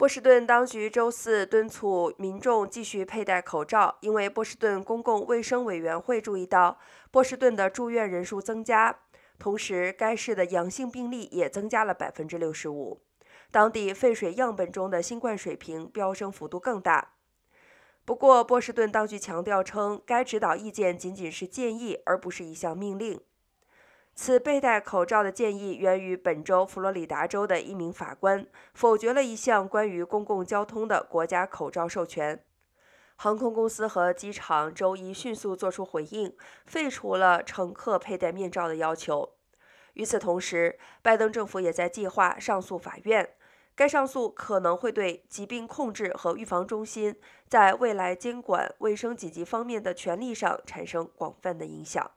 波士顿当局周四敦促民众继续佩戴口罩，因为波士顿公共卫生委员会注意到波士顿的住院人数增加，同时该市的阳性病例也增加了百分之六十五。当地废水样本中的新冠水平飙升幅度更大。不过，波士顿当局强调称，该指导意见仅仅是建议，而不是一项命令。此佩戴口罩的建议源于本周佛罗里达州的一名法官否决了一项关于公共交通的国家口罩授权。航空公司和机场周一迅速作出回应，废除了乘客佩戴面罩的要求。与此同时，拜登政府也在计划上诉法院，该上诉可能会对疾病控制和预防中心在未来监管卫生紧急方面的权利上产生广泛的影响。